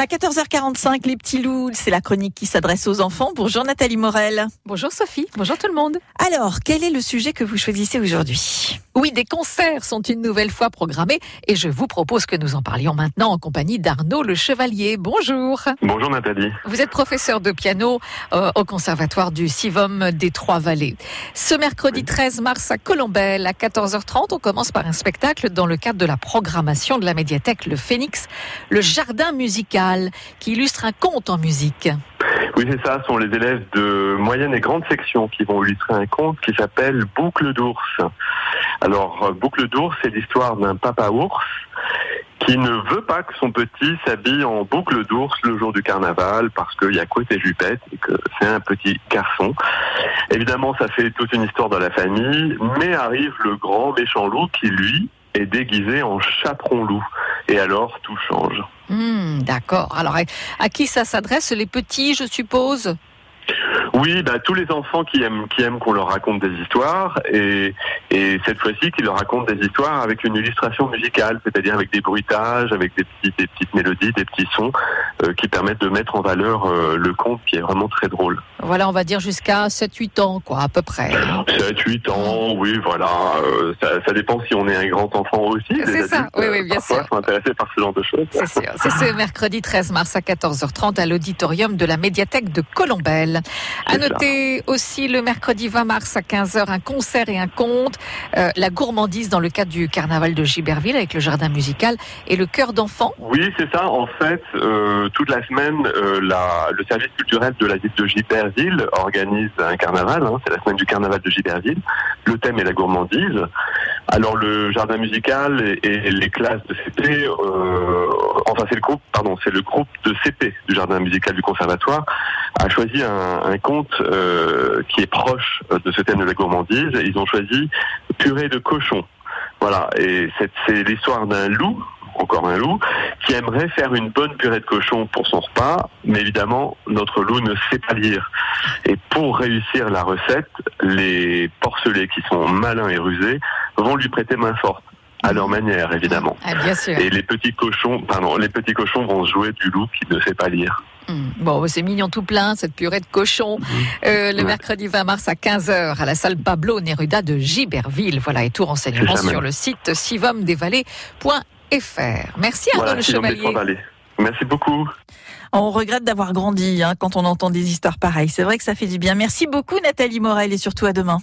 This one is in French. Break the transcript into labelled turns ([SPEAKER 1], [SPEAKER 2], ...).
[SPEAKER 1] À 14h45, les petits loups, c'est la chronique qui s'adresse aux enfants. Bonjour Nathalie Morel.
[SPEAKER 2] Bonjour Sophie, bonjour tout le monde.
[SPEAKER 1] Alors, quel est le sujet que vous choisissez aujourd'hui?
[SPEAKER 2] Oui, des concerts sont une nouvelle fois programmés et je vous propose que nous en parlions maintenant en compagnie d'Arnaud Le Chevalier. Bonjour.
[SPEAKER 3] Bonjour Nathalie.
[SPEAKER 2] Vous êtes professeur de piano euh, au conservatoire du Sivom des Trois-Vallées. Ce mercredi 13 mars à Colombelle à 14h30, on commence par un spectacle dans le cadre de la programmation de la médiathèque Le Phénix, le jardin musical qui illustre un conte en musique.
[SPEAKER 3] Oui, c'est ça, ce sont les élèves de moyenne et grande section qui vont illustrer un conte qui s'appelle Boucle d'ours. Alors, Boucle d'ours, c'est l'histoire d'un papa ours qui ne veut pas que son petit s'habille en boucle d'ours le jour du carnaval parce qu'il y a côté jupette et que c'est un petit garçon. Évidemment, ça fait toute une histoire dans la famille, mais arrive le grand méchant loup qui, lui, est déguisé en chaperon loup. Et alors, tout change.
[SPEAKER 2] Hmm, d'accord. Alors, à qui ça s'adresse Les petits, je suppose?
[SPEAKER 3] Oui, bah, tous les enfants qui aiment qui aiment qu'on leur raconte des histoires et, et cette fois-ci qui leur racontent des histoires avec une illustration musicale, c'est-à-dire avec des bruitages, avec des petites des petites mélodies, des petits sons qui permettent de mettre en valeur euh, le conte qui est vraiment très drôle.
[SPEAKER 2] Voilà, on va dire jusqu'à 7-8 ans, quoi, à peu près.
[SPEAKER 3] 7-8 ans, oui, voilà. Euh, ça, ça, dépend si on est un grand enfant aussi.
[SPEAKER 2] C'est ça, oui, oui, bien
[SPEAKER 3] sûr. sont intéressés par ce genre de choses.
[SPEAKER 2] C'est sûr. C'est ce mercredi 13 mars à 14h30 à l'auditorium de la médiathèque de Colombelle. À noter aussi le mercredi 20 mars à 15h un concert et un conte, euh, la gourmandise dans le cadre du carnaval de Giberville avec le jardin musical et le cœur d'enfant.
[SPEAKER 3] Oui, c'est ça. En fait, euh, toute la semaine, euh, le service culturel de la ville de Giberville organise un carnaval. Hein, c'est la semaine du carnaval de Giberville. Le thème est la gourmandise. Alors le jardin musical et, les classes de CP, euh, enfin c'est le groupe, pardon, c'est le groupe de CP du jardin musical du conservatoire a choisi un, un conte euh, qui est proche de ce thème de la gourmandise. Ils ont choisi purée de cochon. Voilà, et c'est l'histoire d'un loup, encore un loup, qui aimerait faire une bonne purée de cochon pour son repas, mais évidemment, notre loup ne sait pas lire. Et pour réussir la recette, les porcelets qui sont malins et rusés vont lui prêter main forte à leur manière, évidemment.
[SPEAKER 2] Ah, bien sûr.
[SPEAKER 3] Et les petits cochons, pardon, les petits cochons vont jouer du loup qui ne sait pas lire.
[SPEAKER 2] Hmm. Bon, c'est mignon tout plein, cette purée de cochon. Euh, le mercredi 20 mars à 15h à la salle Pablo Neruda de Giberville. Voilà, et tout renseignement sur le site sivomdesvallées.fr. Merci Arnaud
[SPEAKER 3] voilà,
[SPEAKER 2] le Chevalier.
[SPEAKER 3] Merci beaucoup.
[SPEAKER 1] On regrette d'avoir grandi hein, quand on entend des histoires pareilles. C'est vrai que ça fait du bien. Merci beaucoup Nathalie Morel et surtout à demain.